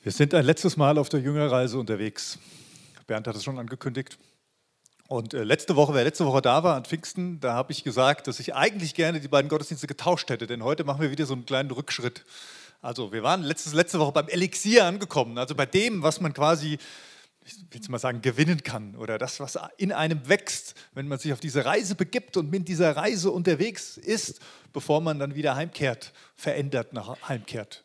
Wir sind ein letztes Mal auf der Jüngerreise unterwegs. Bernd hat es schon angekündigt. Und äh, letzte Woche, wer letzte Woche da war an Pfingsten, da habe ich gesagt, dass ich eigentlich gerne die beiden Gottesdienste getauscht hätte, denn heute machen wir wieder so einen kleinen Rückschritt. Also wir waren letztes, letzte Woche beim Elixier angekommen, also bei dem, was man quasi, ich will jetzt mal sagen, gewinnen kann oder das, was in einem wächst, wenn man sich auf diese Reise begibt und mit dieser Reise unterwegs ist, bevor man dann wieder heimkehrt, verändert nach heimkehrt.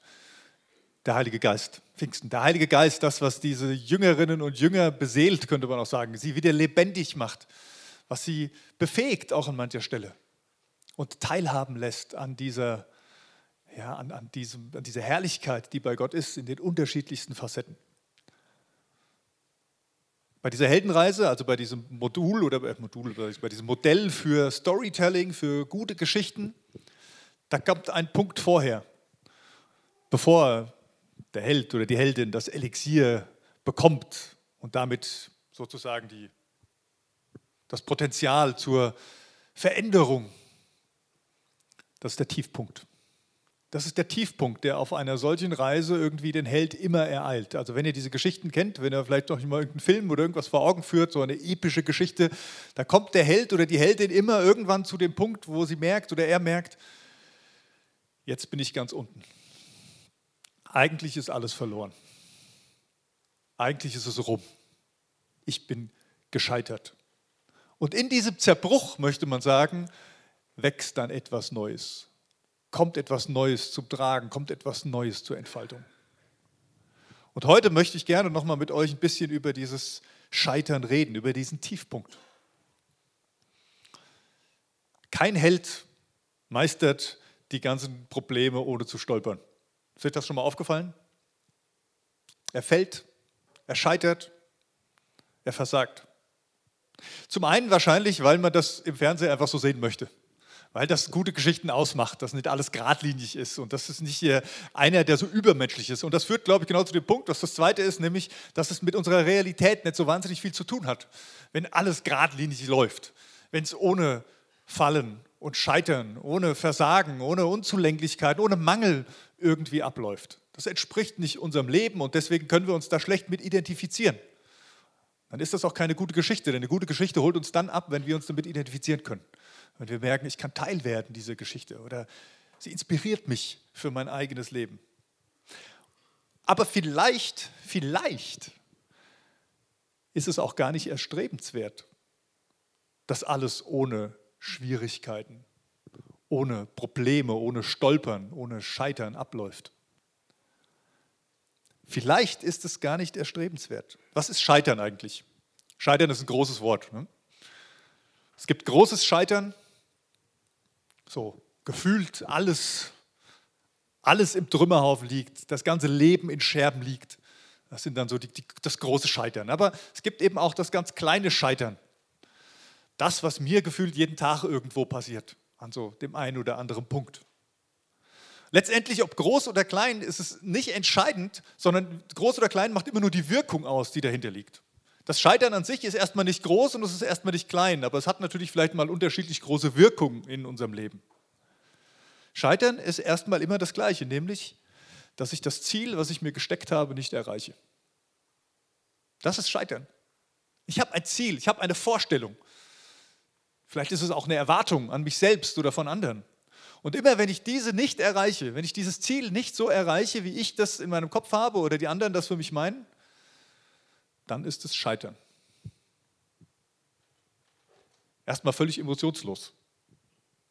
Der Heilige Geist. Pfingsten. Der Heilige Geist, das, was diese Jüngerinnen und Jünger beseelt, könnte man auch sagen, sie wieder lebendig macht, was sie befähigt auch an mancher Stelle und teilhaben lässt an dieser, ja, an, an, diesem, an dieser Herrlichkeit, die bei Gott ist, in den unterschiedlichsten Facetten. Bei dieser Heldenreise, also bei diesem Modul oder äh, Modul, bei diesem Modell für Storytelling, für gute Geschichten, da kommt ein Punkt vorher, bevor der Held oder die Heldin das Elixier bekommt und damit sozusagen die, das Potenzial zur Veränderung. Das ist der Tiefpunkt. Das ist der Tiefpunkt, der auf einer solchen Reise irgendwie den Held immer ereilt. Also wenn ihr diese Geschichten kennt, wenn ihr vielleicht noch mal irgendeinen Film oder irgendwas vor Augen führt, so eine epische Geschichte, da kommt der Held oder die Heldin immer irgendwann zu dem Punkt, wo sie merkt oder er merkt, jetzt bin ich ganz unten eigentlich ist alles verloren. Eigentlich ist es rum. Ich bin gescheitert. Und in diesem Zerbruch, möchte man sagen, wächst dann etwas Neues. Kommt etwas Neues zum Tragen, kommt etwas Neues zur Entfaltung. Und heute möchte ich gerne nochmal mit euch ein bisschen über dieses Scheitern reden, über diesen Tiefpunkt. Kein Held meistert die ganzen Probleme ohne zu stolpern. Ist euch das schon mal aufgefallen? Er fällt, er scheitert, er versagt. Zum einen wahrscheinlich, weil man das im Fernsehen einfach so sehen möchte. Weil das gute Geschichten ausmacht, dass nicht alles geradlinig ist und das ist nicht einer, der so übermenschlich ist. Und das führt, glaube ich, genau zu dem Punkt, was das Zweite ist, nämlich, dass es mit unserer Realität nicht so wahnsinnig viel zu tun hat, wenn alles geradlinig läuft, wenn es ohne Fallen und Scheitern, ohne Versagen, ohne Unzulänglichkeit, ohne Mangel irgendwie abläuft. Das entspricht nicht unserem Leben und deswegen können wir uns da schlecht mit identifizieren. Dann ist das auch keine gute Geschichte, denn eine gute Geschichte holt uns dann ab, wenn wir uns damit identifizieren können. Wenn wir merken, ich kann Teil werden dieser Geschichte oder sie inspiriert mich für mein eigenes Leben. Aber vielleicht, vielleicht ist es auch gar nicht erstrebenswert, das alles ohne Schwierigkeiten, ohne Probleme, ohne Stolpern, ohne Scheitern abläuft. Vielleicht ist es gar nicht erstrebenswert. Was ist Scheitern eigentlich? Scheitern ist ein großes Wort. Ne? Es gibt großes Scheitern, so gefühlt alles, alles im Trümmerhaufen liegt, das ganze Leben in Scherben liegt. Das sind dann so die, die, das große Scheitern. Aber es gibt eben auch das ganz kleine Scheitern. Das, was mir gefühlt jeden Tag irgendwo passiert an so dem einen oder anderen Punkt. Letztendlich, ob groß oder klein, ist es nicht entscheidend, sondern groß oder klein macht immer nur die Wirkung aus, die dahinter liegt. Das Scheitern an sich ist erstmal nicht groß und es ist erstmal nicht klein, aber es hat natürlich vielleicht mal unterschiedlich große Wirkungen in unserem Leben. Scheitern ist erstmal immer das Gleiche, nämlich, dass ich das Ziel, was ich mir gesteckt habe, nicht erreiche. Das ist Scheitern. Ich habe ein Ziel, ich habe eine Vorstellung. Vielleicht ist es auch eine Erwartung an mich selbst oder von anderen. Und immer wenn ich diese nicht erreiche, wenn ich dieses Ziel nicht so erreiche, wie ich das in meinem Kopf habe oder die anderen das für mich meinen, dann ist es Scheitern. Erstmal völlig emotionslos.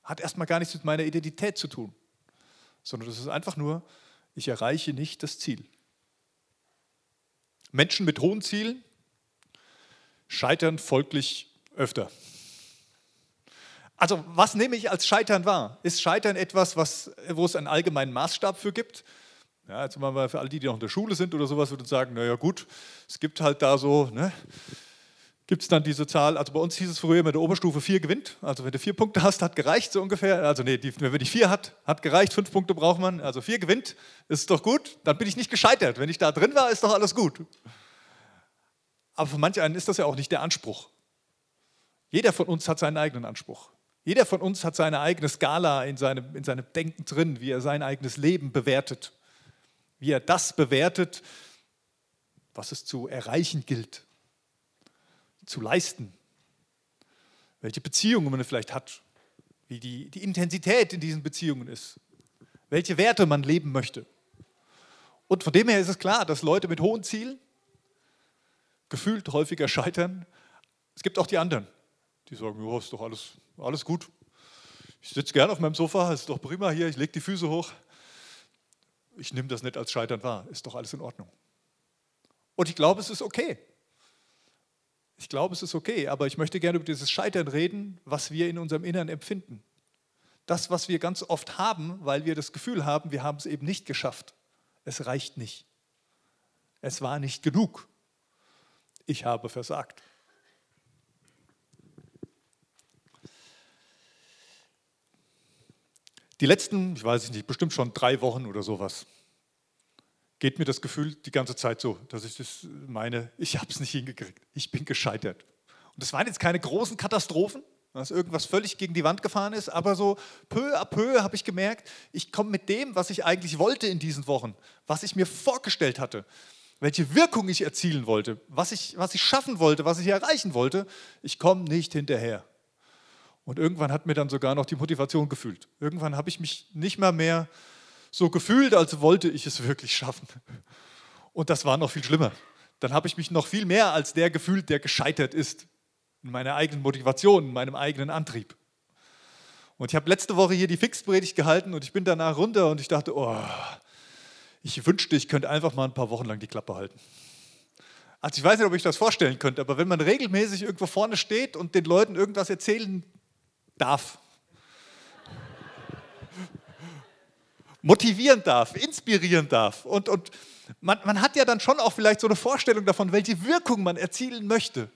Hat erstmal gar nichts mit meiner Identität zu tun, sondern das ist einfach nur, ich erreiche nicht das Ziel. Menschen mit hohen Zielen scheitern folglich öfter. Also was nehme ich als Scheitern wahr? Ist Scheitern etwas, was, wo es einen allgemeinen Maßstab für gibt? Ja, jetzt mal für alle, die, die noch in der Schule sind oder sowas, würden sagen, naja gut, es gibt halt da so, ne, gibt es dann diese Zahl, also bei uns hieß es früher immer, der Oberstufe 4 gewinnt, also wenn du vier Punkte hast, hat gereicht so ungefähr, also nee, die, wenn ich vier hat, hat gereicht, fünf Punkte braucht man, also vier gewinnt, ist doch gut, dann bin ich nicht gescheitert, wenn ich da drin war, ist doch alles gut. Aber für manch einen ist das ja auch nicht der Anspruch. Jeder von uns hat seinen eigenen Anspruch. Jeder von uns hat seine eigene Skala in seinem, in seinem Denken drin, wie er sein eigenes Leben bewertet. Wie er das bewertet, was es zu erreichen gilt, zu leisten, welche Beziehungen man vielleicht hat, wie die, die Intensität in diesen Beziehungen ist, welche Werte man leben möchte. Und von dem her ist es klar, dass Leute mit hohen Zielen gefühlt häufiger scheitern. Es gibt auch die anderen, die sagen, ja, ist doch alles, alles gut. Ich sitze gerne auf meinem Sofa, ist doch prima hier, ich lege die Füße hoch. Ich nehme das nicht als Scheitern wahr, ist doch alles in Ordnung. Und ich glaube, es ist okay. Ich glaube, es ist okay, aber ich möchte gerne über dieses Scheitern reden, was wir in unserem Innern empfinden. Das, was wir ganz oft haben, weil wir das Gefühl haben, wir haben es eben nicht geschafft. Es reicht nicht. Es war nicht genug. Ich habe versagt. Die letzten, ich weiß nicht, bestimmt schon drei Wochen oder sowas, geht mir das Gefühl die ganze Zeit so, dass ich das meine, ich habe es nicht hingekriegt, ich bin gescheitert. Und das waren jetzt keine großen Katastrophen, dass irgendwas völlig gegen die Wand gefahren ist, aber so peu à peu habe ich gemerkt, ich komme mit dem, was ich eigentlich wollte in diesen Wochen, was ich mir vorgestellt hatte, welche Wirkung ich erzielen wollte, was ich, was ich schaffen wollte, was ich erreichen wollte, ich komme nicht hinterher. Und irgendwann hat mir dann sogar noch die Motivation gefühlt. Irgendwann habe ich mich nicht mal mehr so gefühlt, als wollte ich es wirklich schaffen. Und das war noch viel schlimmer. Dann habe ich mich noch viel mehr als der gefühlt, der gescheitert ist. In meiner eigenen Motivation, in meinem eigenen Antrieb. Und ich habe letzte Woche hier die Fixpredigt gehalten und ich bin danach runter und ich dachte, oh, ich wünschte, ich könnte einfach mal ein paar Wochen lang die Klappe halten. Also ich weiß nicht, ob ich das vorstellen könnte, aber wenn man regelmäßig irgendwo vorne steht und den Leuten irgendwas erzählen darf, motivieren darf, inspirieren darf. Und, und man, man hat ja dann schon auch vielleicht so eine Vorstellung davon, welche Wirkung man erzielen möchte.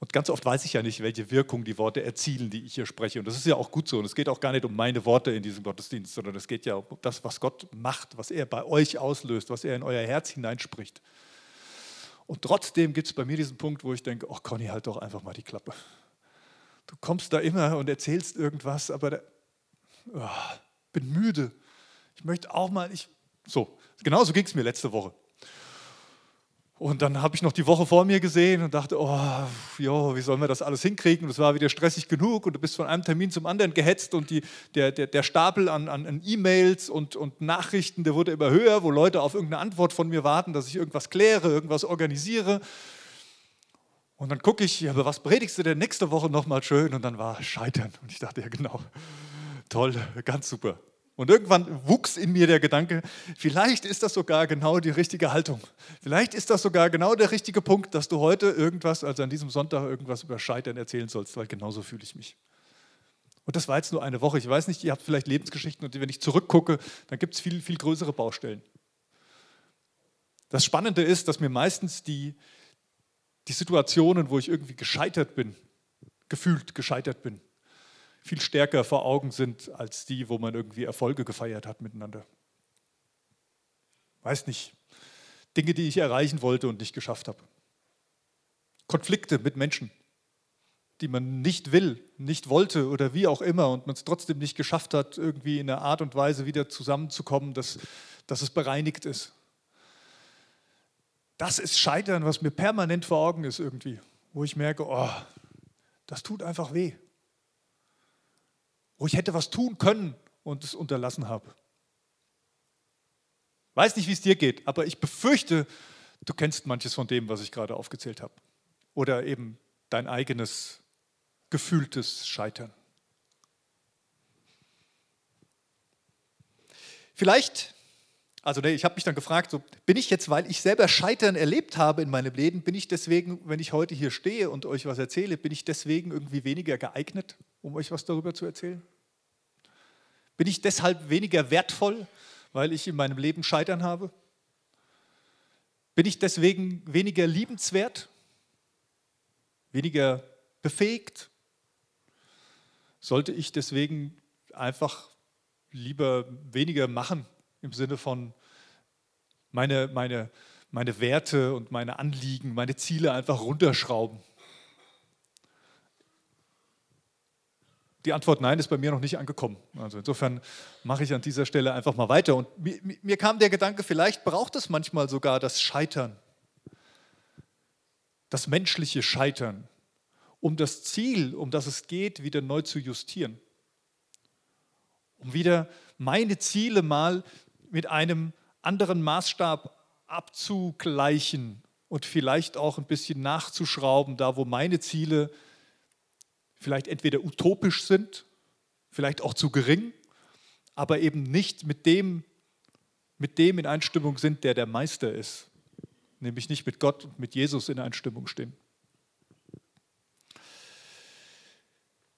Und ganz oft weiß ich ja nicht, welche Wirkung die Worte erzielen, die ich hier spreche. Und das ist ja auch gut so. Und es geht auch gar nicht um meine Worte in diesem Gottesdienst, sondern es geht ja um das, was Gott macht, was er bei euch auslöst, was er in euer Herz hineinspricht. Und trotzdem gibt es bei mir diesen Punkt, wo ich denke, ach Conny, halt doch einfach mal die Klappe. Du kommst da immer und erzählst irgendwas, aber der, oh, bin müde. Ich möchte auch mal, ich, so, genauso ging es mir letzte Woche. Und dann habe ich noch die Woche vor mir gesehen und dachte, oh, jo, wie sollen wir das alles hinkriegen? Und es war wieder stressig genug und du bist von einem Termin zum anderen gehetzt und die, der, der, der Stapel an, an, an E-Mails und, und Nachrichten, der wurde immer höher, wo Leute auf irgendeine Antwort von mir warten, dass ich irgendwas kläre, irgendwas organisiere. Und dann gucke ich, aber was predigst du denn nächste Woche nochmal schön? Und dann war Scheitern. Und ich dachte, ja genau, toll, ganz super. Und irgendwann wuchs in mir der Gedanke, vielleicht ist das sogar genau die richtige Haltung. Vielleicht ist das sogar genau der richtige Punkt, dass du heute irgendwas, also an diesem Sonntag irgendwas über Scheitern erzählen sollst, weil genauso fühle ich mich. Und das war jetzt nur eine Woche. Ich weiß nicht, ihr habt vielleicht Lebensgeschichten und wenn ich zurückgucke, dann gibt es viel, viel größere Baustellen. Das Spannende ist, dass mir meistens die, die Situationen, wo ich irgendwie gescheitert bin, gefühlt gescheitert bin, viel stärker vor Augen sind als die, wo man irgendwie Erfolge gefeiert hat miteinander. Weiß nicht. Dinge, die ich erreichen wollte und nicht geschafft habe. Konflikte mit Menschen, die man nicht will, nicht wollte oder wie auch immer und man es trotzdem nicht geschafft hat, irgendwie in einer Art und Weise wieder zusammenzukommen, dass, dass es bereinigt ist. Das ist Scheitern, was mir permanent vor Augen ist irgendwie, wo ich merke, oh, das tut einfach weh wo ich hätte was tun können und es unterlassen habe. Weiß nicht, wie es dir geht, aber ich befürchte, du kennst manches von dem, was ich gerade aufgezählt habe. Oder eben dein eigenes gefühltes Scheitern. Vielleicht, also ich habe mich dann gefragt, so, bin ich jetzt, weil ich selber Scheitern erlebt habe in meinem Leben, bin ich deswegen, wenn ich heute hier stehe und euch was erzähle, bin ich deswegen irgendwie weniger geeignet? um euch was darüber zu erzählen? Bin ich deshalb weniger wertvoll, weil ich in meinem Leben Scheitern habe? Bin ich deswegen weniger liebenswert? Weniger befähigt? Sollte ich deswegen einfach lieber weniger machen im Sinne von meine, meine, meine Werte und meine Anliegen, meine Ziele einfach runterschrauben? Die Antwort Nein ist bei mir noch nicht angekommen. Also insofern mache ich an dieser Stelle einfach mal weiter. Und mir, mir kam der Gedanke, vielleicht braucht es manchmal sogar das Scheitern, das menschliche Scheitern, um das Ziel, um das es geht, wieder neu zu justieren. Um wieder meine Ziele mal mit einem anderen Maßstab abzugleichen und vielleicht auch ein bisschen nachzuschrauben, da wo meine Ziele vielleicht entweder utopisch sind, vielleicht auch zu gering, aber eben nicht mit dem, mit dem in Einstimmung sind, der der Meister ist, nämlich nicht mit Gott und mit Jesus in Einstimmung stehen.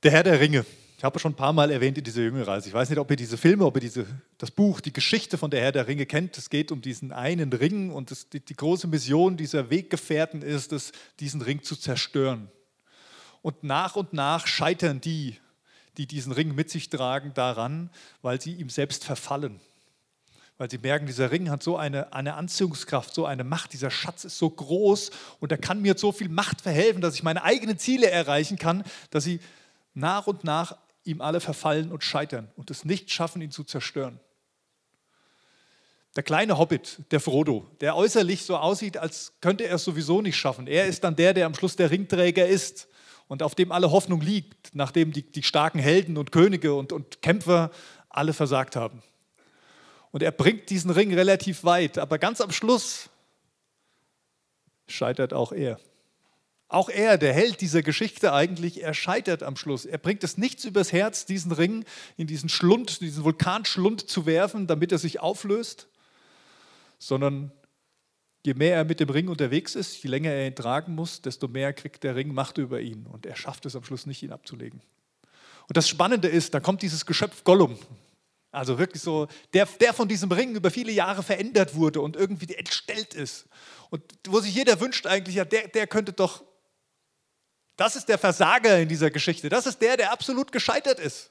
Der Herr der Ringe. Ich habe schon ein paar Mal erwähnt in dieser Jüngerreise. Ich weiß nicht, ob ihr diese Filme, ob ihr diese, das Buch, die Geschichte von der Herr der Ringe kennt. Es geht um diesen einen Ring und das, die, die große Mission dieser Weggefährten ist es, diesen Ring zu zerstören. Und nach und nach scheitern die, die diesen Ring mit sich tragen, daran, weil sie ihm selbst verfallen. Weil sie merken, dieser Ring hat so eine, eine Anziehungskraft, so eine Macht, dieser Schatz ist so groß und er kann mir so viel Macht verhelfen, dass ich meine eigenen Ziele erreichen kann, dass sie nach und nach ihm alle verfallen und scheitern und es nicht schaffen, ihn zu zerstören. Der kleine Hobbit, der Frodo, der äußerlich so aussieht, als könnte er es sowieso nicht schaffen. Er ist dann der, der am Schluss der Ringträger ist und auf dem alle Hoffnung liegt, nachdem die, die starken Helden und Könige und, und Kämpfer alle versagt haben. Und er bringt diesen Ring relativ weit, aber ganz am Schluss scheitert auch er. Auch er, der Held dieser Geschichte eigentlich, er scheitert am Schluss. Er bringt es nichts übers Herz, diesen Ring in diesen Schlund, diesen Vulkanschlund zu werfen, damit er sich auflöst, sondern je mehr er mit dem Ring unterwegs ist, je länger er ihn tragen muss, desto mehr kriegt der Ring Macht über ihn und er schafft es am Schluss nicht, ihn abzulegen. Und das Spannende ist, da kommt dieses Geschöpf Gollum, also wirklich so, der, der von diesem Ring über viele Jahre verändert wurde und irgendwie entstellt ist. Und wo sich jeder wünscht eigentlich, ja, der, der könnte doch das ist der Versager in dieser Geschichte. Das ist der, der absolut gescheitert ist.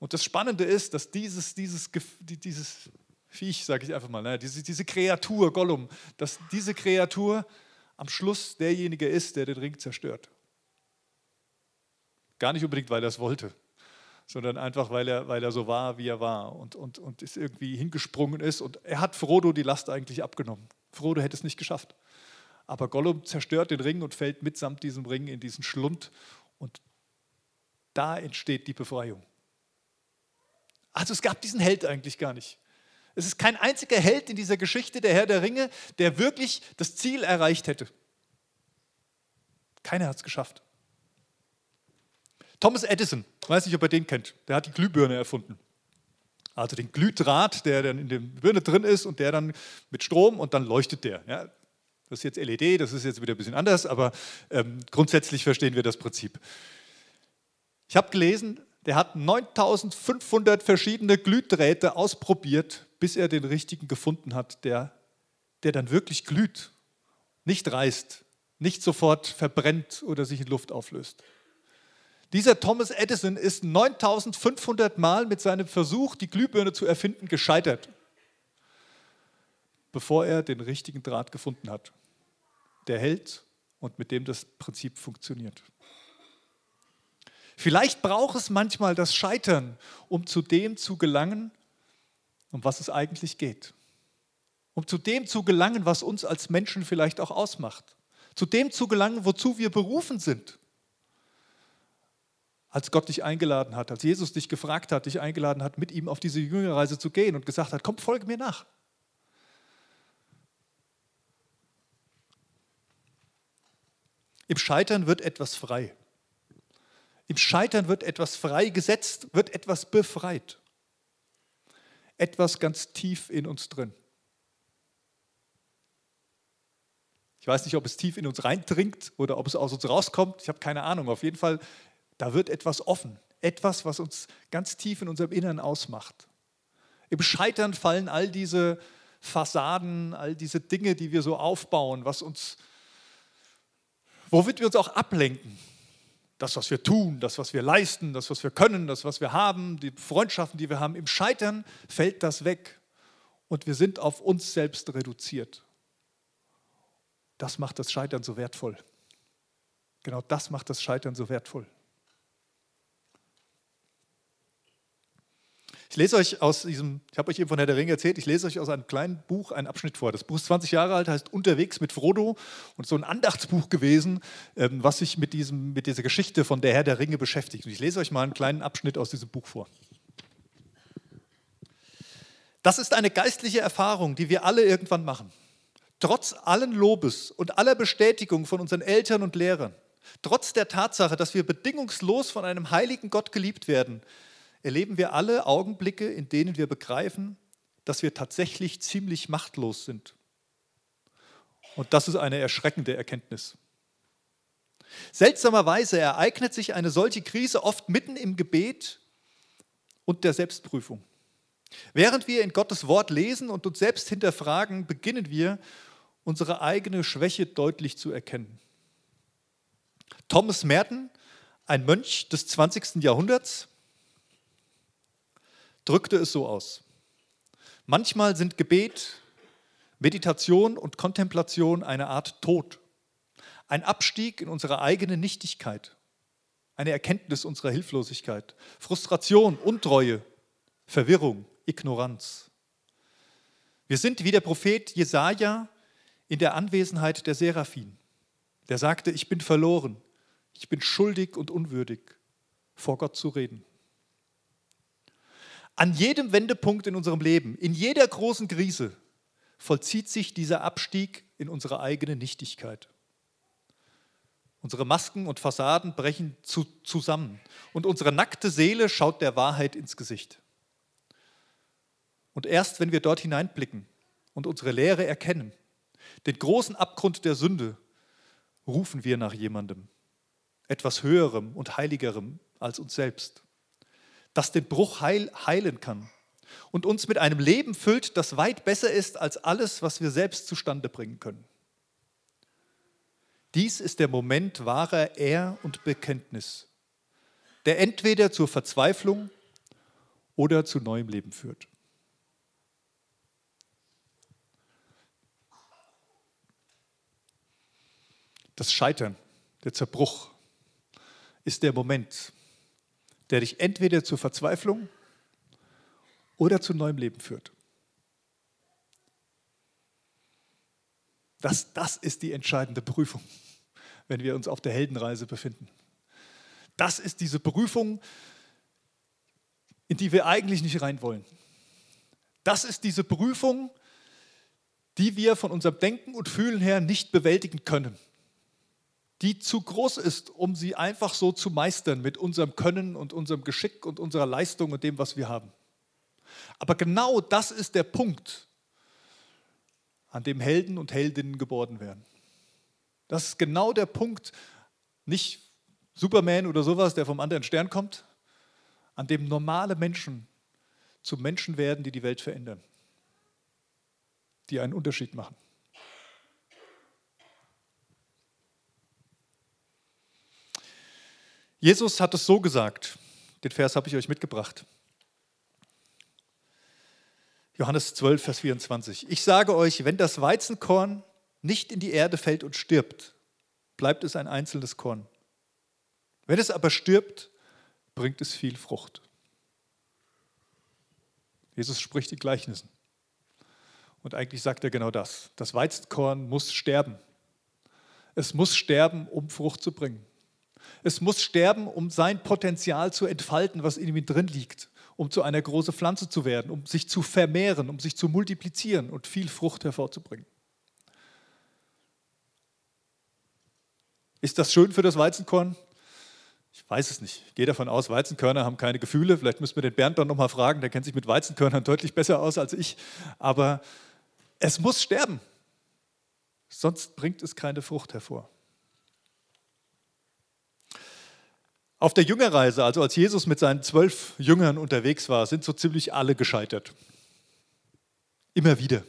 Und das Spannende ist, dass dieses, dieses, dieses Viech, sage ich einfach mal, ne, diese, diese Kreatur, Gollum, dass diese Kreatur am Schluss derjenige ist, der den Ring zerstört. Gar nicht unbedingt, weil er es wollte, sondern einfach, weil er, weil er so war, wie er war und, und, und ist irgendwie hingesprungen ist. Und er hat Frodo die Last eigentlich abgenommen. Frodo hätte es nicht geschafft. Aber Gollum zerstört den Ring und fällt mitsamt diesem Ring in diesen Schlund. Und da entsteht die Befreiung. Also es gab diesen Held eigentlich gar nicht. Es ist kein einziger Held in dieser Geschichte, der Herr der Ringe, der wirklich das Ziel erreicht hätte. Keiner hat es geschafft. Thomas Edison, weiß nicht, ob ihr den kennt, der hat die Glühbirne erfunden. Also den Glühdraht, der dann in der Birne drin ist und der dann mit Strom und dann leuchtet der. Ja, das ist jetzt LED, das ist jetzt wieder ein bisschen anders, aber ähm, grundsätzlich verstehen wir das Prinzip. Ich habe gelesen, der hat 9500 verschiedene Glühdrähte ausprobiert, bis er den richtigen gefunden hat, der, der dann wirklich glüht, nicht reißt, nicht sofort verbrennt oder sich in Luft auflöst. Dieser Thomas Edison ist 9500 Mal mit seinem Versuch, die Glühbirne zu erfinden, gescheitert, bevor er den richtigen Draht gefunden hat der hält und mit dem das Prinzip funktioniert. Vielleicht braucht es manchmal das Scheitern, um zu dem zu gelangen, um was es eigentlich geht. Um zu dem zu gelangen, was uns als Menschen vielleicht auch ausmacht. Zu dem zu gelangen, wozu wir berufen sind. Als Gott dich eingeladen hat, als Jesus dich gefragt hat, dich eingeladen hat, mit ihm auf diese Jüngerreise zu gehen und gesagt hat, komm, folge mir nach. Im Scheitern wird etwas frei. Im Scheitern wird etwas freigesetzt, wird etwas befreit. Etwas ganz tief in uns drin. Ich weiß nicht, ob es tief in uns reindringt oder ob es aus uns rauskommt. Ich habe keine Ahnung. Auf jeden Fall, da wird etwas offen. Etwas, was uns ganz tief in unserem Innern ausmacht. Im Scheitern fallen all diese Fassaden, all diese Dinge, die wir so aufbauen, was uns womit wir uns auch ablenken. Das, was wir tun, das, was wir leisten, das, was wir können, das, was wir haben, die Freundschaften, die wir haben. Im Scheitern fällt das weg und wir sind auf uns selbst reduziert. Das macht das Scheitern so wertvoll. Genau das macht das Scheitern so wertvoll. Ich lese euch aus diesem, ich habe euch eben von Herr der Ringe erzählt, ich lese euch aus einem kleinen Buch einen Abschnitt vor. Das Buch ist 20 Jahre alt, heißt Unterwegs mit Frodo und so ein Andachtsbuch gewesen, ähm, was sich mit, diesem, mit dieser Geschichte von der Herr der Ringe beschäftigt. Und ich lese euch mal einen kleinen Abschnitt aus diesem Buch vor. Das ist eine geistliche Erfahrung, die wir alle irgendwann machen. Trotz allen Lobes und aller Bestätigung von unseren Eltern und Lehrern, trotz der Tatsache, dass wir bedingungslos von einem heiligen Gott geliebt werden, erleben wir alle Augenblicke, in denen wir begreifen, dass wir tatsächlich ziemlich machtlos sind. Und das ist eine erschreckende Erkenntnis. Seltsamerweise ereignet sich eine solche Krise oft mitten im Gebet und der Selbstprüfung. Während wir in Gottes Wort lesen und uns selbst hinterfragen, beginnen wir, unsere eigene Schwäche deutlich zu erkennen. Thomas Merton, ein Mönch des 20. Jahrhunderts, drückte es so aus. Manchmal sind Gebet, Meditation und Kontemplation eine Art Tod, ein Abstieg in unsere eigene Nichtigkeit, eine Erkenntnis unserer Hilflosigkeit, Frustration, Untreue, Verwirrung, Ignoranz. Wir sind wie der Prophet Jesaja in der Anwesenheit der Seraphim, der sagte: Ich bin verloren, ich bin schuldig und unwürdig, vor Gott zu reden. An jedem Wendepunkt in unserem Leben, in jeder großen Krise, vollzieht sich dieser Abstieg in unsere eigene Nichtigkeit. Unsere Masken und Fassaden brechen zu, zusammen und unsere nackte Seele schaut der Wahrheit ins Gesicht. Und erst wenn wir dort hineinblicken und unsere Lehre erkennen, den großen Abgrund der Sünde, rufen wir nach jemandem, etwas Höherem und Heiligerem als uns selbst das den Bruch heil, heilen kann und uns mit einem Leben füllt, das weit besser ist als alles, was wir selbst zustande bringen können. Dies ist der Moment wahrer Ehr und Bekenntnis, der entweder zur Verzweiflung oder zu neuem Leben führt. Das Scheitern, der Zerbruch ist der Moment, der dich entweder zur Verzweiflung oder zu neuem Leben führt. Das, das ist die entscheidende Prüfung, wenn wir uns auf der Heldenreise befinden. Das ist diese Prüfung, in die wir eigentlich nicht rein wollen. Das ist diese Prüfung, die wir von unserem Denken und Fühlen her nicht bewältigen können die zu groß ist, um sie einfach so zu meistern mit unserem Können und unserem Geschick und unserer Leistung und dem, was wir haben. Aber genau das ist der Punkt, an dem Helden und Heldinnen geboren werden. Das ist genau der Punkt, nicht Superman oder sowas, der vom anderen Stern kommt, an dem normale Menschen zu Menschen werden, die die Welt verändern, die einen Unterschied machen. Jesus hat es so gesagt. Den Vers habe ich euch mitgebracht. Johannes 12, Vers 24. Ich sage euch, wenn das Weizenkorn nicht in die Erde fällt und stirbt, bleibt es ein einzelnes Korn. Wenn es aber stirbt, bringt es viel Frucht. Jesus spricht in Gleichnissen. Und eigentlich sagt er genau das. Das Weizenkorn muss sterben. Es muss sterben, um Frucht zu bringen. Es muss sterben, um sein Potenzial zu entfalten, was in ihm drin liegt, um zu einer großen Pflanze zu werden, um sich zu vermehren, um sich zu multiplizieren und viel Frucht hervorzubringen. Ist das schön für das Weizenkorn? Ich weiß es nicht. Ich gehe davon aus, Weizenkörner haben keine Gefühle. Vielleicht müssen wir den Bernd dann nochmal fragen, der kennt sich mit Weizenkörnern deutlich besser aus als ich. Aber es muss sterben. Sonst bringt es keine Frucht hervor. Auf der Jüngerreise, also als Jesus mit seinen zwölf Jüngern unterwegs war, sind so ziemlich alle gescheitert. Immer wieder.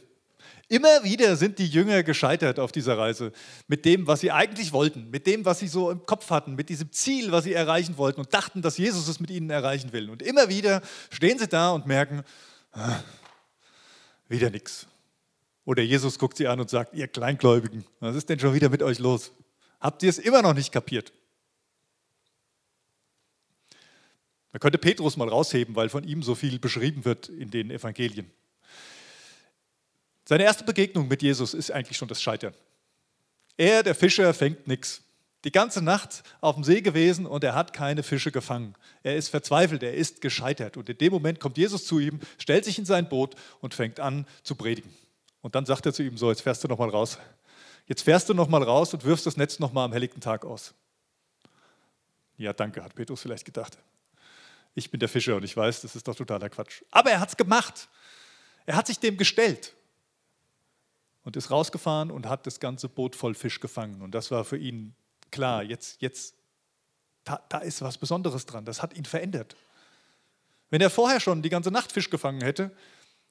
Immer wieder sind die Jünger gescheitert auf dieser Reise mit dem, was sie eigentlich wollten, mit dem, was sie so im Kopf hatten, mit diesem Ziel, was sie erreichen wollten und dachten, dass Jesus es mit ihnen erreichen will. Und immer wieder stehen sie da und merken, ah, wieder nichts. Oder Jesus guckt sie an und sagt, ihr Kleingläubigen, was ist denn schon wieder mit euch los? Habt ihr es immer noch nicht kapiert? Man könnte Petrus mal rausheben, weil von ihm so viel beschrieben wird in den Evangelien. Seine erste Begegnung mit Jesus ist eigentlich schon das Scheitern. Er, der Fischer, fängt nichts. Die ganze Nacht auf dem See gewesen und er hat keine Fische gefangen. Er ist verzweifelt, er ist gescheitert. Und in dem Moment kommt Jesus zu ihm, stellt sich in sein Boot und fängt an zu predigen. Und dann sagt er zu ihm so, jetzt fährst du nochmal raus. Jetzt fährst du nochmal raus und wirfst das Netz nochmal am helllichten Tag aus. Ja, danke, hat Petrus vielleicht gedacht ich bin der Fischer und ich weiß, das ist doch totaler Quatsch. Aber er hat es gemacht. Er hat sich dem gestellt und ist rausgefahren und hat das ganze Boot voll Fisch gefangen. Und das war für ihn klar, jetzt, jetzt da, da ist was Besonderes dran. Das hat ihn verändert. Wenn er vorher schon die ganze Nacht Fisch gefangen hätte,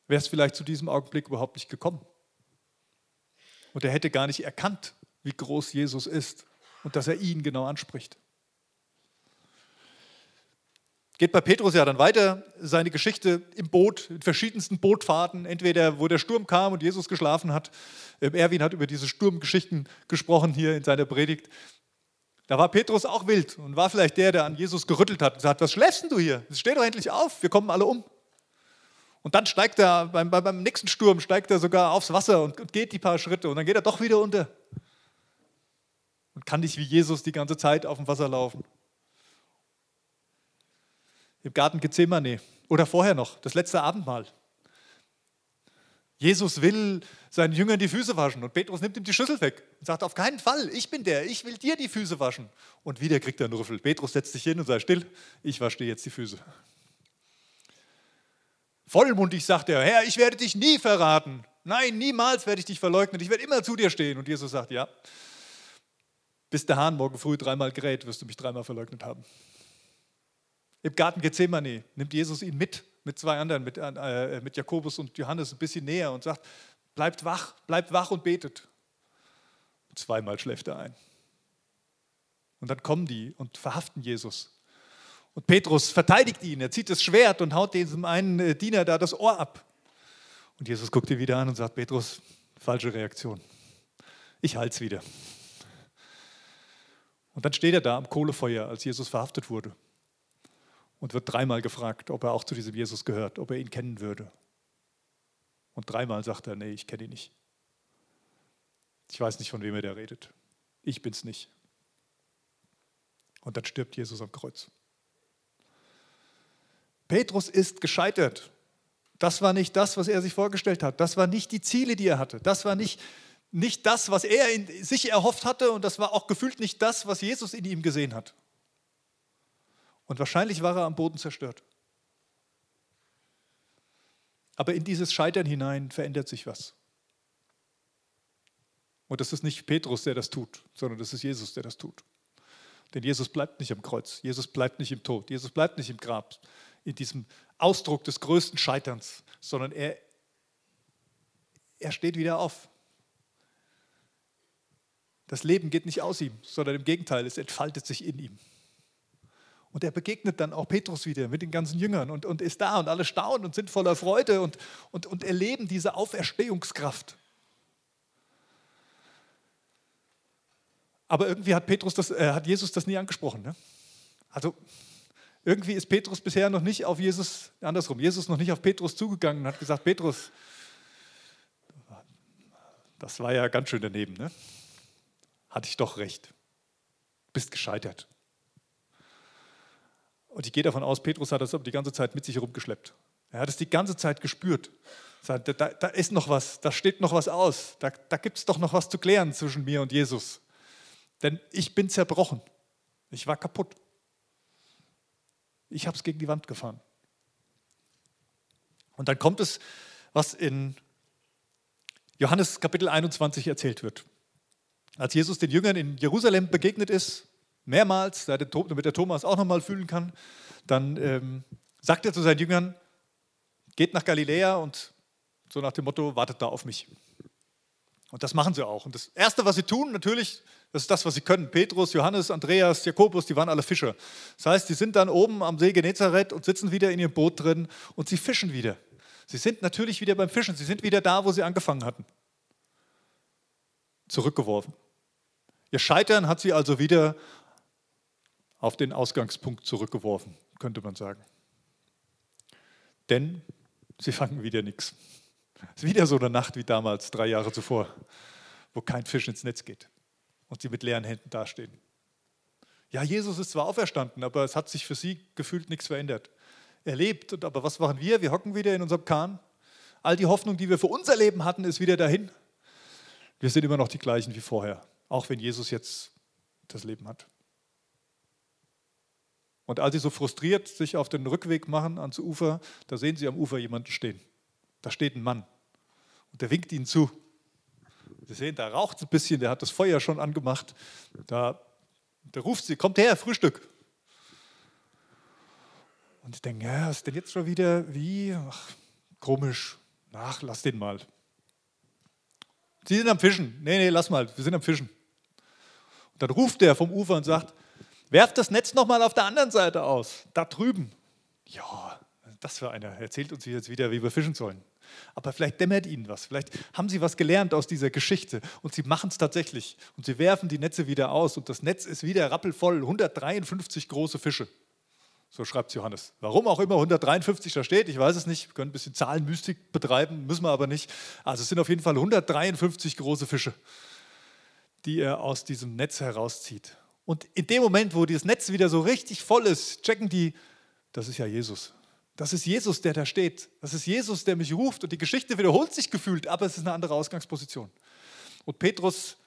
wäre es vielleicht zu diesem Augenblick überhaupt nicht gekommen. Und er hätte gar nicht erkannt, wie groß Jesus ist und dass er ihn genau anspricht. Geht bei Petrus ja dann weiter, seine Geschichte im Boot, in verschiedensten Bootfahrten, entweder wo der Sturm kam und Jesus geschlafen hat. Ähm, Erwin hat über diese Sturmgeschichten gesprochen hier in seiner Predigt. Da war Petrus auch wild und war vielleicht der, der an Jesus gerüttelt hat und gesagt, was schläfst du hier? Steh doch endlich auf, wir kommen alle um. Und dann steigt er, beim, beim nächsten Sturm steigt er sogar aufs Wasser und, und geht die paar Schritte und dann geht er doch wieder unter. Und kann nicht wie Jesus die ganze Zeit auf dem Wasser laufen im Garten Gethsemane oder vorher noch, das letzte Abendmahl. Jesus will seinen Jüngern die Füße waschen und Petrus nimmt ihm die Schüssel weg und sagt, auf keinen Fall, ich bin der, ich will dir die Füße waschen. Und wieder kriegt er einen Rüffel. Petrus setzt sich hin und sagt, still, ich wasche dir jetzt die Füße. Vollmundig sagt er, Herr, ich werde dich nie verraten. Nein, niemals werde ich dich verleugnen. Ich werde immer zu dir stehen. Und Jesus sagt, ja, bis der Hahn morgen früh dreimal gerät, wirst du mich dreimal verleugnet haben. Im Garten Gethsemane nimmt Jesus ihn mit, mit zwei anderen, mit, äh, mit Jakobus und Johannes ein bisschen näher und sagt, bleibt wach, bleibt wach und betet. zweimal schläft er ein. Und dann kommen die und verhaften Jesus. Und Petrus verteidigt ihn, er zieht das Schwert und haut diesem einen äh, Diener da das Ohr ab. Und Jesus guckt ihn wieder an und sagt, Petrus, falsche Reaktion. Ich halte es wieder. Und dann steht er da am Kohlefeuer, als Jesus verhaftet wurde und wird dreimal gefragt, ob er auch zu diesem Jesus gehört, ob er ihn kennen würde. Und dreimal sagt er, nee, ich kenne ihn nicht. Ich weiß nicht, von wem er da redet. Ich bin's nicht. Und dann stirbt Jesus am Kreuz. Petrus ist gescheitert. Das war nicht das, was er sich vorgestellt hat. Das war nicht die Ziele, die er hatte. Das war nicht, nicht das, was er in sich erhofft hatte. Und das war auch gefühlt nicht das, was Jesus in ihm gesehen hat. Und wahrscheinlich war er am Boden zerstört. Aber in dieses Scheitern hinein verändert sich was. Und das ist nicht Petrus, der das tut, sondern das ist Jesus, der das tut. Denn Jesus bleibt nicht am Kreuz, Jesus bleibt nicht im Tod, Jesus bleibt nicht im Grab, in diesem Ausdruck des größten Scheiterns, sondern er, er steht wieder auf. Das Leben geht nicht aus ihm, sondern im Gegenteil, es entfaltet sich in ihm. Und er begegnet dann auch Petrus wieder mit den ganzen Jüngern und, und ist da und alle staunen und sind voller Freude und, und, und erleben diese Auferstehungskraft. Aber irgendwie hat, Petrus das, äh, hat Jesus das nie angesprochen. Ne? Also irgendwie ist Petrus bisher noch nicht auf Jesus, andersrum, Jesus noch nicht auf Petrus zugegangen und hat gesagt, Petrus, das war ja ganz schön daneben. Ne? Hatte ich doch recht. Bist gescheitert. Und ich gehe davon aus, Petrus hat das die ganze Zeit mit sich herumgeschleppt. Er hat es die ganze Zeit gespürt. Da, da, da ist noch was, da steht noch was aus. Da, da gibt es doch noch was zu klären zwischen mir und Jesus. Denn ich bin zerbrochen. Ich war kaputt. Ich habe es gegen die Wand gefahren. Und dann kommt es, was in Johannes Kapitel 21 erzählt wird. Als Jesus den Jüngern in Jerusalem begegnet ist, mehrmals, damit der Thomas auch nochmal fühlen kann, dann ähm, sagt er zu seinen Jüngern, geht nach Galiläa und so nach dem Motto, wartet da auf mich. Und das machen sie auch. Und das Erste, was sie tun, natürlich, das ist das, was sie können. Petrus, Johannes, Andreas, Jakobus, die waren alle Fischer. Das heißt, die sind dann oben am See Genezareth und sitzen wieder in ihrem Boot drin und sie fischen wieder. Sie sind natürlich wieder beim Fischen. Sie sind wieder da, wo sie angefangen hatten. Zurückgeworfen. Ihr Scheitern hat sie also wieder auf den Ausgangspunkt zurückgeworfen. könnte man sagen. Denn sie fangen wieder nichts. Es ist wieder so eine Nacht wie damals, drei Jahre zuvor, wo kein Fisch ins Netz geht und sie mit leeren Händen dastehen. Ja, Jesus ist zwar auferstanden, aber es hat sich für sie gefühlt nichts verändert. Er lebt, aber was machen wir? Wir hocken wieder in unserem Kahn. All die Hoffnung, die wir für unser Leben hatten, ist wieder dahin. Wir sind immer noch die gleichen wie vorher, auch wenn Jesus jetzt das Leben hat. Und als sie so frustriert sich auf den Rückweg machen ans Ufer, da sehen sie am Ufer jemanden stehen. Da steht ein Mann und der winkt ihnen zu. Sie sehen, da raucht es ein bisschen, der hat das Feuer schon angemacht. Da, da ruft sie, kommt her, Frühstück. Und ich denke, ja, was ist denn jetzt schon wieder wie? Ach, komisch. Ach, lass den mal. Sie sind am Fischen. Nee, nee, lass mal, wir sind am Fischen. Und dann ruft der vom Ufer und sagt, werft das Netz nochmal auf der anderen Seite aus, da drüben. Ja, das für einer. Erzählt uns jetzt wieder, wie wir fischen sollen. Aber vielleicht dämmert ihnen was. Vielleicht haben sie was gelernt aus dieser Geschichte und sie machen es tatsächlich. Und sie werfen die Netze wieder aus und das Netz ist wieder rappelvoll. 153 große Fische. So schreibt Johannes. Warum auch immer 153 da steht, ich weiß es nicht. Wir können ein bisschen Zahlenmystik betreiben, müssen wir aber nicht. Also es sind auf jeden Fall 153 große Fische, die er aus diesem Netz herauszieht. Und in dem Moment, wo dieses Netz wieder so richtig voll ist, checken die, das ist ja Jesus. Das ist Jesus, der da steht. Das ist Jesus, der mich ruft. Und die Geschichte wiederholt sich gefühlt, aber es ist eine andere Ausgangsposition. Und Petrus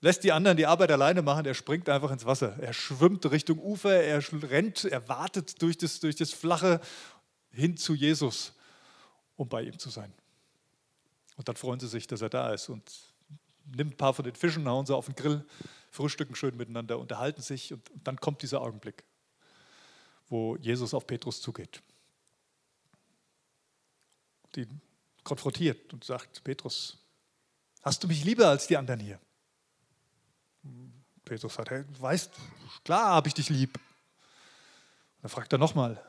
lässt die anderen die Arbeit alleine machen, er springt einfach ins Wasser. Er schwimmt Richtung Ufer, er rennt, er wartet durch das, durch das Flache hin zu Jesus, um bei ihm zu sein. Und dann freuen sie sich, dass er da ist und nimmt ein paar von den Fischen, hauen sie auf den Grill, frühstücken schön miteinander, unterhalten sich und dann kommt dieser Augenblick, wo Jesus auf Petrus zugeht. ihn konfrontiert und sagt, Petrus, hast du mich lieber als die anderen hier? Petrus sagt, hey, weißt, klar habe ich dich lieb. Dann fragt er nochmal,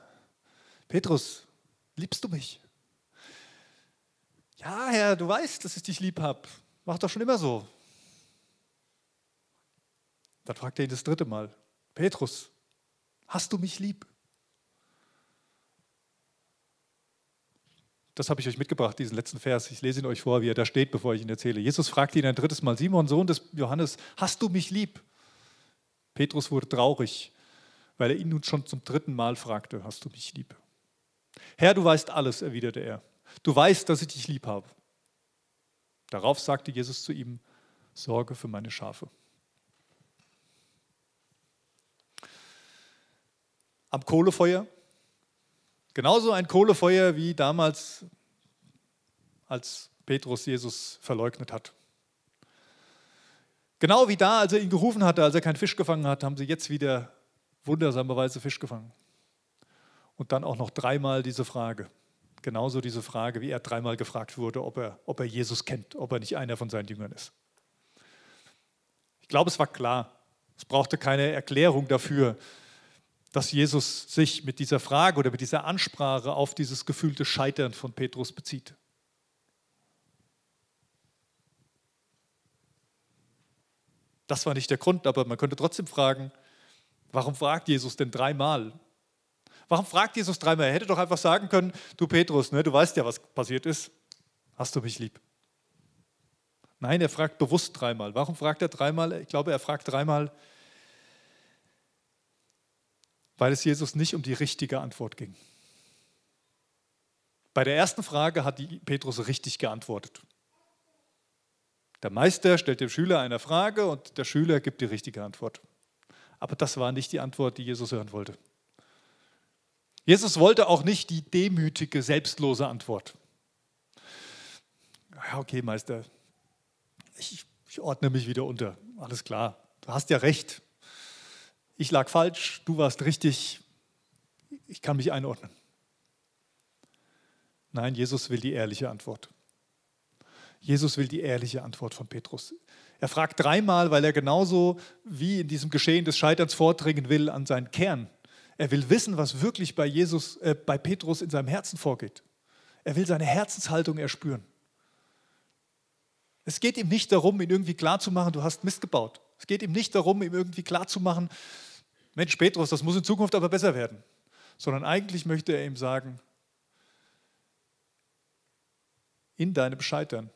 Petrus, liebst du mich? Ja, Herr, du weißt, dass ich dich lieb habe. Mach doch schon immer so. Dann fragt er ihn das dritte Mal, Petrus, hast du mich lieb? Das habe ich euch mitgebracht, diesen letzten Vers. Ich lese ihn euch vor, wie er da steht, bevor ich ihn erzähle. Jesus fragte ihn ein drittes Mal, Simon, Sohn des Johannes, hast du mich lieb? Petrus wurde traurig, weil er ihn nun schon zum dritten Mal fragte, hast du mich lieb? Herr, du weißt alles, erwiderte er. Du weißt, dass ich dich lieb habe. Darauf sagte Jesus zu ihm, sorge für meine Schafe. Am Kohlefeuer Genauso ein Kohlefeuer wie damals, als Petrus Jesus verleugnet hat. Genau wie da, als er ihn gerufen hatte, als er keinen Fisch gefangen hat, haben sie jetzt wieder wundersamerweise Fisch gefangen. Und dann auch noch dreimal diese Frage. Genauso diese Frage, wie er dreimal gefragt wurde, ob er, ob er Jesus kennt, ob er nicht einer von seinen Jüngern ist. Ich glaube, es war klar. Es brauchte keine Erklärung dafür, dass Jesus sich mit dieser Frage oder mit dieser Ansprache auf dieses gefühlte Scheitern von Petrus bezieht. Das war nicht der Grund, aber man könnte trotzdem fragen, warum fragt Jesus denn dreimal? Warum fragt Jesus dreimal? Er hätte doch einfach sagen können, du Petrus, ne, du weißt ja, was passiert ist. Hast du mich lieb? Nein, er fragt bewusst dreimal. Warum fragt er dreimal? Ich glaube, er fragt dreimal, weil es Jesus nicht um die richtige Antwort ging. Bei der ersten Frage hat Petrus richtig geantwortet. Der Meister stellt dem Schüler eine Frage und der Schüler gibt die richtige Antwort. Aber das war nicht die Antwort, die Jesus hören wollte. Jesus wollte auch nicht die demütige, selbstlose Antwort. Ja, okay, Meister, ich, ich ordne mich wieder unter. Alles klar, du hast ja recht ich lag falsch, du warst richtig, ich kann mich einordnen. Nein, Jesus will die ehrliche Antwort. Jesus will die ehrliche Antwort von Petrus. Er fragt dreimal, weil er genauso wie in diesem Geschehen des Scheiterns vordringen will an seinen Kern. Er will wissen, was wirklich bei Jesus, äh, bei Petrus in seinem Herzen vorgeht. Er will seine Herzenshaltung erspüren. Es geht ihm nicht darum, ihn irgendwie klarzumachen, du hast Mist gebaut. Es geht ihm nicht darum, ihm irgendwie klarzumachen, Mensch, Petrus, das muss in Zukunft aber besser werden. sondern eigentlich möchte er ihm sagen, in deinem Scheitern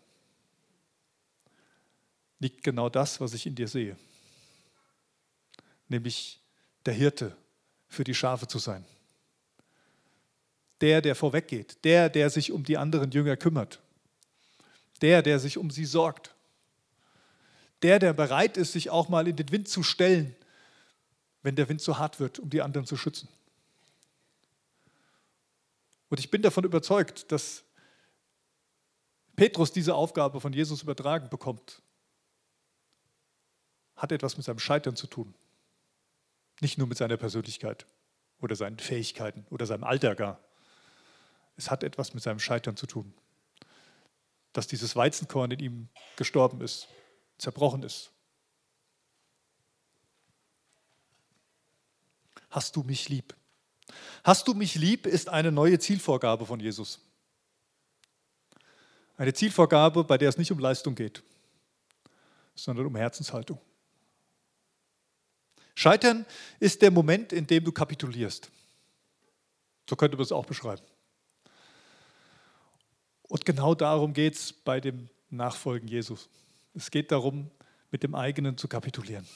liegt genau das, was ich in dir sehe, nämlich der Hirte für die Schafe zu sein. Der, der vorweggeht, der, der sich um die anderen Jünger kümmert, der, der sich um sie sorgt, der, der bereit ist, sich auch mal in den Wind zu stellen, wenn der Wind zu hart wird, um die anderen zu schützen. Und ich bin davon überzeugt, dass Petrus diese Aufgabe von Jesus übertragen bekommt, hat etwas mit seinem Scheitern zu tun. Nicht nur mit seiner Persönlichkeit oder seinen Fähigkeiten oder seinem Alter gar. Es hat etwas mit seinem Scheitern zu tun. Dass dieses Weizenkorn in ihm gestorben ist, zerbrochen ist. Hast du mich lieb? Hast du mich lieb ist eine neue Zielvorgabe von Jesus. Eine Zielvorgabe, bei der es nicht um Leistung geht, sondern um Herzenshaltung. Scheitern ist der Moment, in dem du kapitulierst. So könnte man es auch beschreiben. Und genau darum geht es bei dem Nachfolgen Jesus. Es geht darum, mit dem eigenen zu kapitulieren.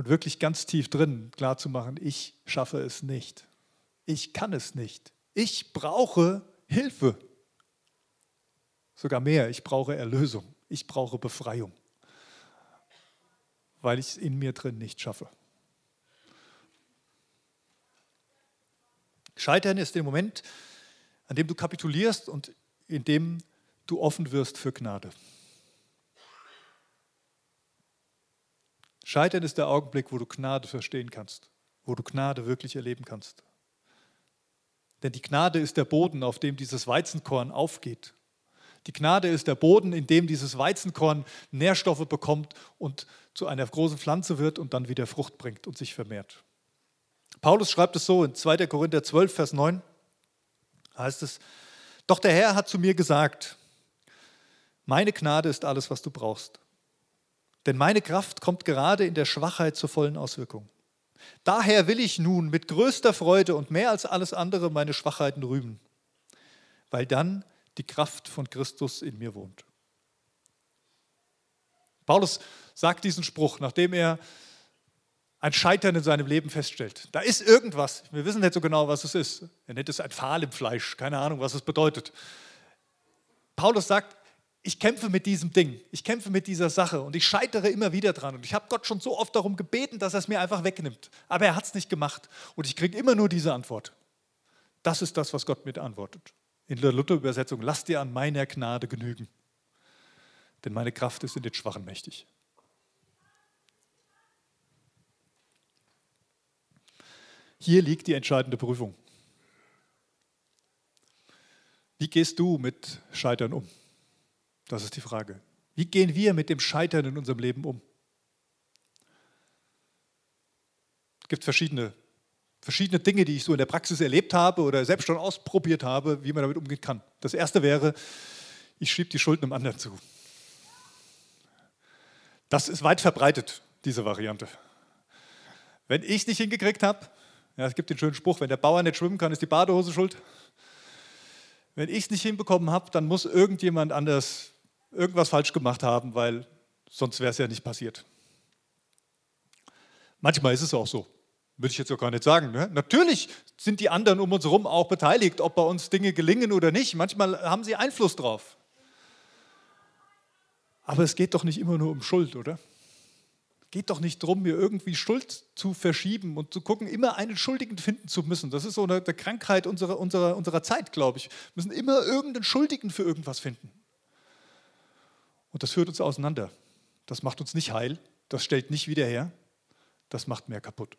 Und wirklich ganz tief drin klarzumachen, ich schaffe es nicht. Ich kann es nicht. Ich brauche Hilfe. Sogar mehr, ich brauche Erlösung. Ich brauche Befreiung weil ich es in mir drin nicht schaffe. Scheitern ist der Moment, an dem du kapitulierst und in dem du offen wirst für Gnade. Scheitern ist der Augenblick, wo du Gnade verstehen kannst, wo du Gnade wirklich erleben kannst. Denn die Gnade ist der Boden, auf dem dieses Weizenkorn aufgeht. Die Gnade ist der Boden, in dem dieses Weizenkorn Nährstoffe bekommt und zu einer großen Pflanze wird und dann wieder Frucht bringt und sich vermehrt. Paulus schreibt es so in 2. Korinther 12, Vers 9, heißt es, doch der Herr hat zu mir gesagt, meine Gnade ist alles, was du brauchst. Denn meine Kraft kommt gerade in der Schwachheit zur vollen Auswirkung. Daher will ich nun mit größter Freude und mehr als alles andere meine Schwachheiten rühmen, weil dann die Kraft von Christus in mir wohnt. Paulus sagt diesen Spruch, nachdem er ein Scheitern in seinem Leben feststellt. Da ist irgendwas, wir wissen nicht so genau, was es ist. Er nennt es ein Pfahl im Fleisch, keine Ahnung, was es bedeutet. Paulus sagt, ich kämpfe mit diesem Ding, ich kämpfe mit dieser Sache und ich scheitere immer wieder dran. Und ich habe Gott schon so oft darum gebeten, dass er es mir einfach wegnimmt. Aber er hat es nicht gemacht. Und ich kriege immer nur diese Antwort. Das ist das, was Gott mir antwortet. In der Luther-Übersetzung, lass dir an meiner Gnade genügen, denn meine Kraft ist in den Schwachen mächtig. Hier liegt die entscheidende Prüfung. Wie gehst du mit Scheitern um? Das ist die Frage. Wie gehen wir mit dem Scheitern in unserem Leben um? Es gibt verschiedene verschiedene Dinge, die ich so in der Praxis erlebt habe oder selbst schon ausprobiert habe, wie man damit umgehen kann. Das erste wäre, ich schiebe die Schuld einem anderen zu. Das ist weit verbreitet, diese Variante. Wenn ich es nicht hingekriegt habe, ja, es gibt den schönen Spruch, wenn der Bauer nicht schwimmen kann, ist die Badehose schuld. Wenn ich es nicht hinbekommen habe, dann muss irgendjemand anders irgendwas falsch gemacht haben, weil sonst wäre es ja nicht passiert. Manchmal ist es auch so. Würde ich jetzt auch gar nicht sagen. Ne? Natürlich sind die anderen um uns herum auch beteiligt, ob bei uns Dinge gelingen oder nicht. Manchmal haben sie Einfluss drauf. Aber es geht doch nicht immer nur um Schuld, oder? Es geht doch nicht darum, mir irgendwie Schuld zu verschieben und zu gucken, immer einen Schuldigen finden zu müssen. Das ist so eine, eine Krankheit unserer, unserer, unserer Zeit, glaube ich. Wir müssen immer irgendeinen Schuldigen für irgendwas finden. Und das führt uns auseinander. Das macht uns nicht heil, das stellt nicht wieder her, das macht mehr kaputt.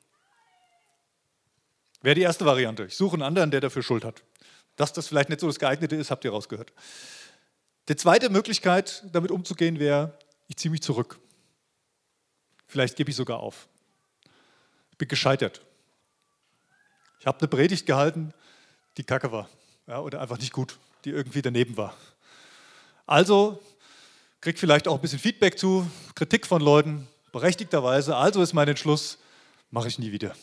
Wäre die erste Variante. Ich suche einen anderen, der dafür Schuld hat. Dass das vielleicht nicht so das geeignete ist, habt ihr rausgehört. Die zweite Möglichkeit, damit umzugehen, wäre, ich ziehe mich zurück. Vielleicht gebe ich sogar auf. Ich bin gescheitert. Ich habe eine Predigt gehalten, die kacke war. Ja, oder einfach nicht gut, die irgendwie daneben war. Also kriege vielleicht auch ein bisschen Feedback zu, Kritik von Leuten, berechtigterweise. Also ist mein Entschluss, mache ich nie wieder.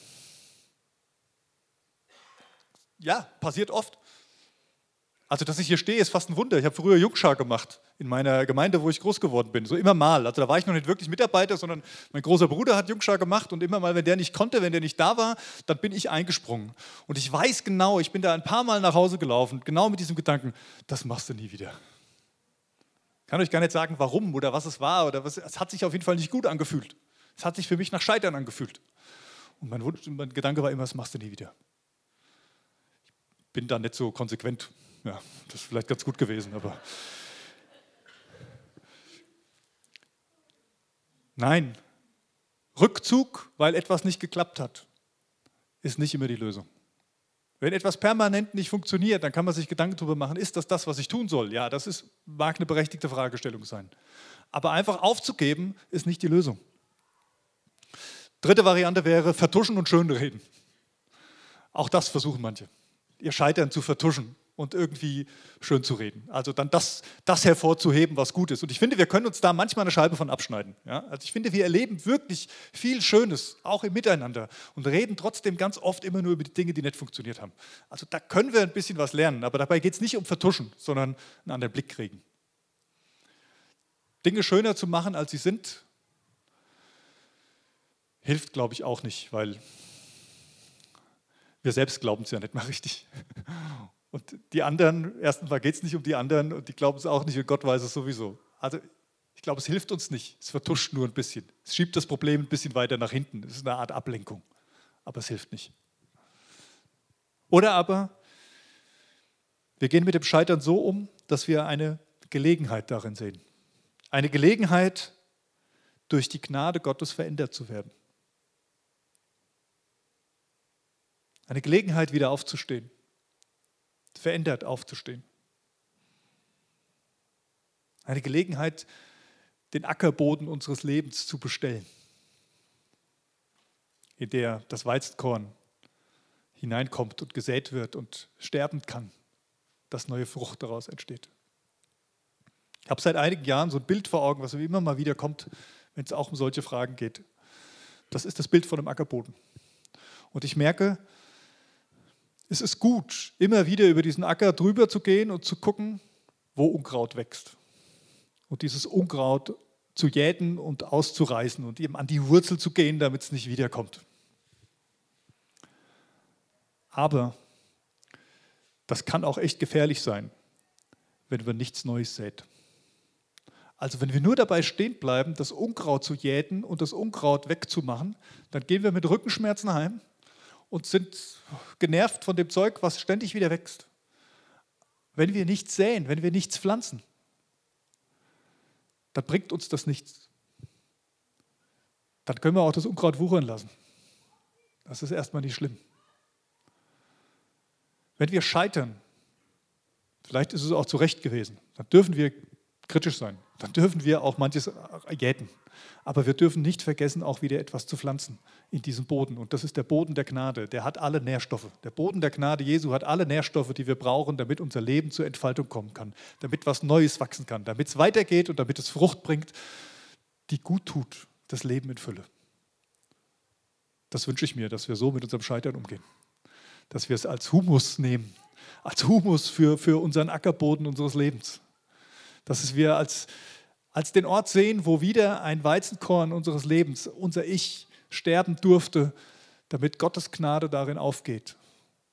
Ja, passiert oft. Also, dass ich hier stehe, ist fast ein Wunder. Ich habe früher Jungschar gemacht in meiner Gemeinde, wo ich groß geworden bin. So immer mal. Also, da war ich noch nicht wirklich Mitarbeiter, sondern mein großer Bruder hat Jungschar gemacht und immer mal, wenn der nicht konnte, wenn der nicht da war, dann bin ich eingesprungen. Und ich weiß genau, ich bin da ein paar Mal nach Hause gelaufen, genau mit diesem Gedanken, das machst du nie wieder. Kann euch gar nicht sagen, warum oder was es war oder was. Es hat sich auf jeden Fall nicht gut angefühlt. Es hat sich für mich nach Scheitern angefühlt. Und mein, Wunsch, mein Gedanke war immer, das machst du nie wieder. Ich bin da nicht so konsequent ja, das ist vielleicht ganz gut gewesen, aber. Nein, Rückzug, weil etwas nicht geklappt hat, ist nicht immer die Lösung. Wenn etwas permanent nicht funktioniert, dann kann man sich Gedanken darüber machen, ist das das, was ich tun soll? Ja, das ist, mag eine berechtigte Fragestellung sein. Aber einfach aufzugeben, ist nicht die Lösung. Dritte Variante wäre vertuschen und schönreden. Auch das versuchen manche, ihr Scheitern zu vertuschen und irgendwie schön zu reden. Also dann das, das hervorzuheben, was gut ist. Und ich finde, wir können uns da manchmal eine Scheibe von abschneiden. Ja? Also ich finde, wir erleben wirklich viel Schönes, auch im Miteinander und reden trotzdem ganz oft immer nur über die Dinge, die nicht funktioniert haben. Also da können wir ein bisschen was lernen, aber dabei geht es nicht um Vertuschen, sondern einen anderen Blick kriegen. Dinge schöner zu machen, als sie sind, hilft, glaube ich, auch nicht, weil wir selbst glauben es ja nicht mal richtig. Und die anderen, erstens mal geht es nicht um die anderen und die glauben es auch nicht und Gott weiß es sowieso. Also ich glaube, es hilft uns nicht. Es vertuscht nur ein bisschen. Es schiebt das Problem ein bisschen weiter nach hinten. Es ist eine Art Ablenkung. Aber es hilft nicht. Oder aber wir gehen mit dem Scheitern so um, dass wir eine Gelegenheit darin sehen. Eine Gelegenheit, durch die Gnade Gottes verändert zu werden. Eine Gelegenheit, wieder aufzustehen verändert aufzustehen. Eine Gelegenheit, den Ackerboden unseres Lebens zu bestellen, in der das Weizenkorn hineinkommt und gesät wird und sterben kann, dass neue Frucht daraus entsteht. Ich habe seit einigen Jahren so ein Bild vor Augen, was immer mal wieder kommt, wenn es auch um solche Fragen geht. Das ist das Bild von einem Ackerboden. Und ich merke, es ist gut, immer wieder über diesen Acker drüber zu gehen und zu gucken, wo Unkraut wächst. Und dieses Unkraut zu jäten und auszureißen und ihm an die Wurzel zu gehen, damit es nicht wiederkommt. Aber das kann auch echt gefährlich sein, wenn wir nichts Neues sät. Also wenn wir nur dabei stehen bleiben, das Unkraut zu jäten und das Unkraut wegzumachen, dann gehen wir mit Rückenschmerzen heim und sind genervt von dem Zeug, was ständig wieder wächst. Wenn wir nichts säen, wenn wir nichts pflanzen, dann bringt uns das nichts. Dann können wir auch das Unkraut wuchern lassen. Das ist erstmal nicht schlimm. Wenn wir scheitern, vielleicht ist es auch zu Recht gewesen, dann dürfen wir kritisch sein. Dann dürfen wir auch manches jäten. Aber wir dürfen nicht vergessen, auch wieder etwas zu pflanzen in diesem Boden. Und das ist der Boden der Gnade. Der hat alle Nährstoffe. Der Boden der Gnade Jesu hat alle Nährstoffe, die wir brauchen, damit unser Leben zur Entfaltung kommen kann, damit was Neues wachsen kann, damit es weitergeht und damit es Frucht bringt, die gut tut, das Leben in Fülle. Das wünsche ich mir, dass wir so mit unserem Scheitern umgehen. Dass wir es als Humus nehmen, als Humus für, für unseren Ackerboden unseres Lebens dass wir als, als den Ort sehen, wo wieder ein Weizenkorn unseres Lebens, unser Ich, sterben durfte, damit Gottes Gnade darin aufgeht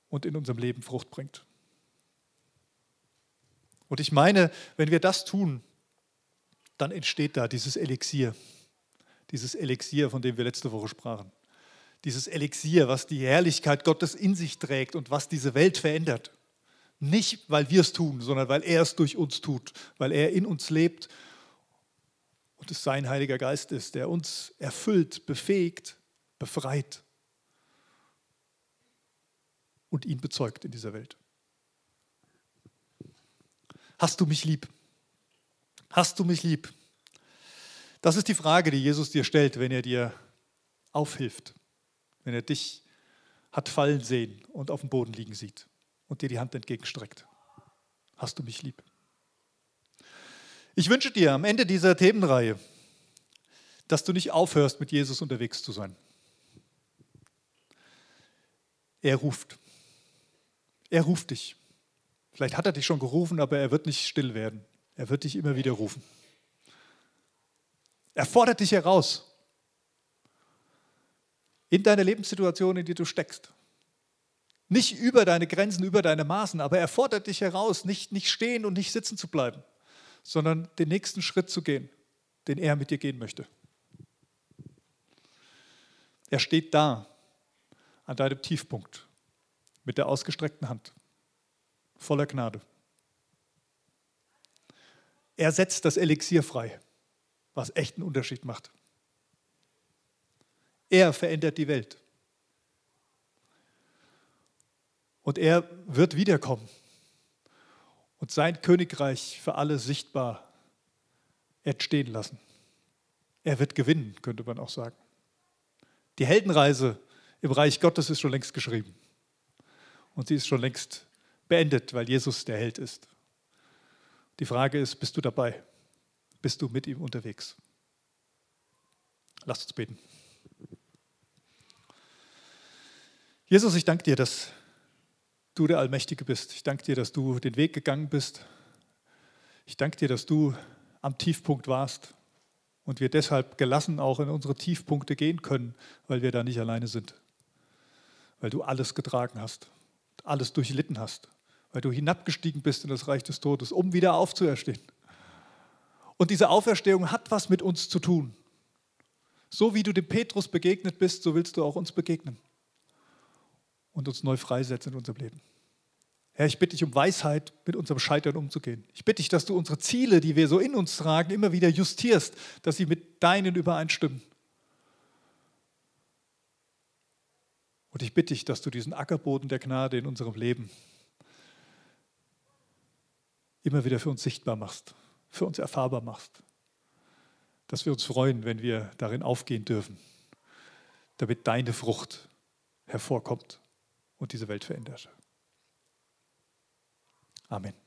und in unserem Leben Frucht bringt. Und ich meine, wenn wir das tun, dann entsteht da dieses Elixier, dieses Elixier, von dem wir letzte Woche sprachen. Dieses Elixier, was die Herrlichkeit Gottes in sich trägt und was diese Welt verändert. Nicht, weil wir es tun, sondern weil er es durch uns tut, weil er in uns lebt und es sein Heiliger Geist ist, der uns erfüllt, befähigt, befreit und ihn bezeugt in dieser Welt. Hast du mich lieb? Hast du mich lieb? Das ist die Frage, die Jesus dir stellt, wenn er dir aufhilft, wenn er dich hat fallen sehen und auf dem Boden liegen sieht und dir die Hand entgegenstreckt. Hast du mich lieb? Ich wünsche dir am Ende dieser Themenreihe, dass du nicht aufhörst, mit Jesus unterwegs zu sein. Er ruft. Er ruft dich. Vielleicht hat er dich schon gerufen, aber er wird nicht still werden. Er wird dich immer wieder rufen. Er fordert dich heraus in deine Lebenssituation, in die du steckst. Nicht über deine Grenzen, über deine Maßen, aber er fordert dich heraus, nicht, nicht stehen und nicht sitzen zu bleiben, sondern den nächsten Schritt zu gehen, den er mit dir gehen möchte. Er steht da an deinem Tiefpunkt mit der ausgestreckten Hand, voller Gnade. Er setzt das Elixier frei, was echt einen Unterschied macht. Er verändert die Welt. Und er wird wiederkommen und sein Königreich für alle sichtbar entstehen lassen. Er wird gewinnen, könnte man auch sagen. Die Heldenreise im Reich Gottes ist schon längst geschrieben. Und sie ist schon längst beendet, weil Jesus der Held ist. Die Frage ist, bist du dabei? Bist du mit ihm unterwegs? Lasst uns beten. Jesus, ich danke dir, dass du der Allmächtige bist. Ich danke dir, dass du den Weg gegangen bist. Ich danke dir, dass du am Tiefpunkt warst und wir deshalb gelassen auch in unsere Tiefpunkte gehen können, weil wir da nicht alleine sind. Weil du alles getragen hast, alles durchlitten hast, weil du hinabgestiegen bist in das Reich des Todes, um wieder aufzuerstehen. Und diese Auferstehung hat was mit uns zu tun. So wie du dem Petrus begegnet bist, so willst du auch uns begegnen und uns neu freisetzen in unserem Leben. Herr, ich bitte dich um Weisheit, mit unserem Scheitern umzugehen. Ich bitte dich, dass du unsere Ziele, die wir so in uns tragen, immer wieder justierst, dass sie mit deinen übereinstimmen. Und ich bitte dich, dass du diesen Ackerboden der Gnade in unserem Leben immer wieder für uns sichtbar machst, für uns erfahrbar machst. Dass wir uns freuen, wenn wir darin aufgehen dürfen, damit deine Frucht hervorkommt und diese Welt verändert. Amen.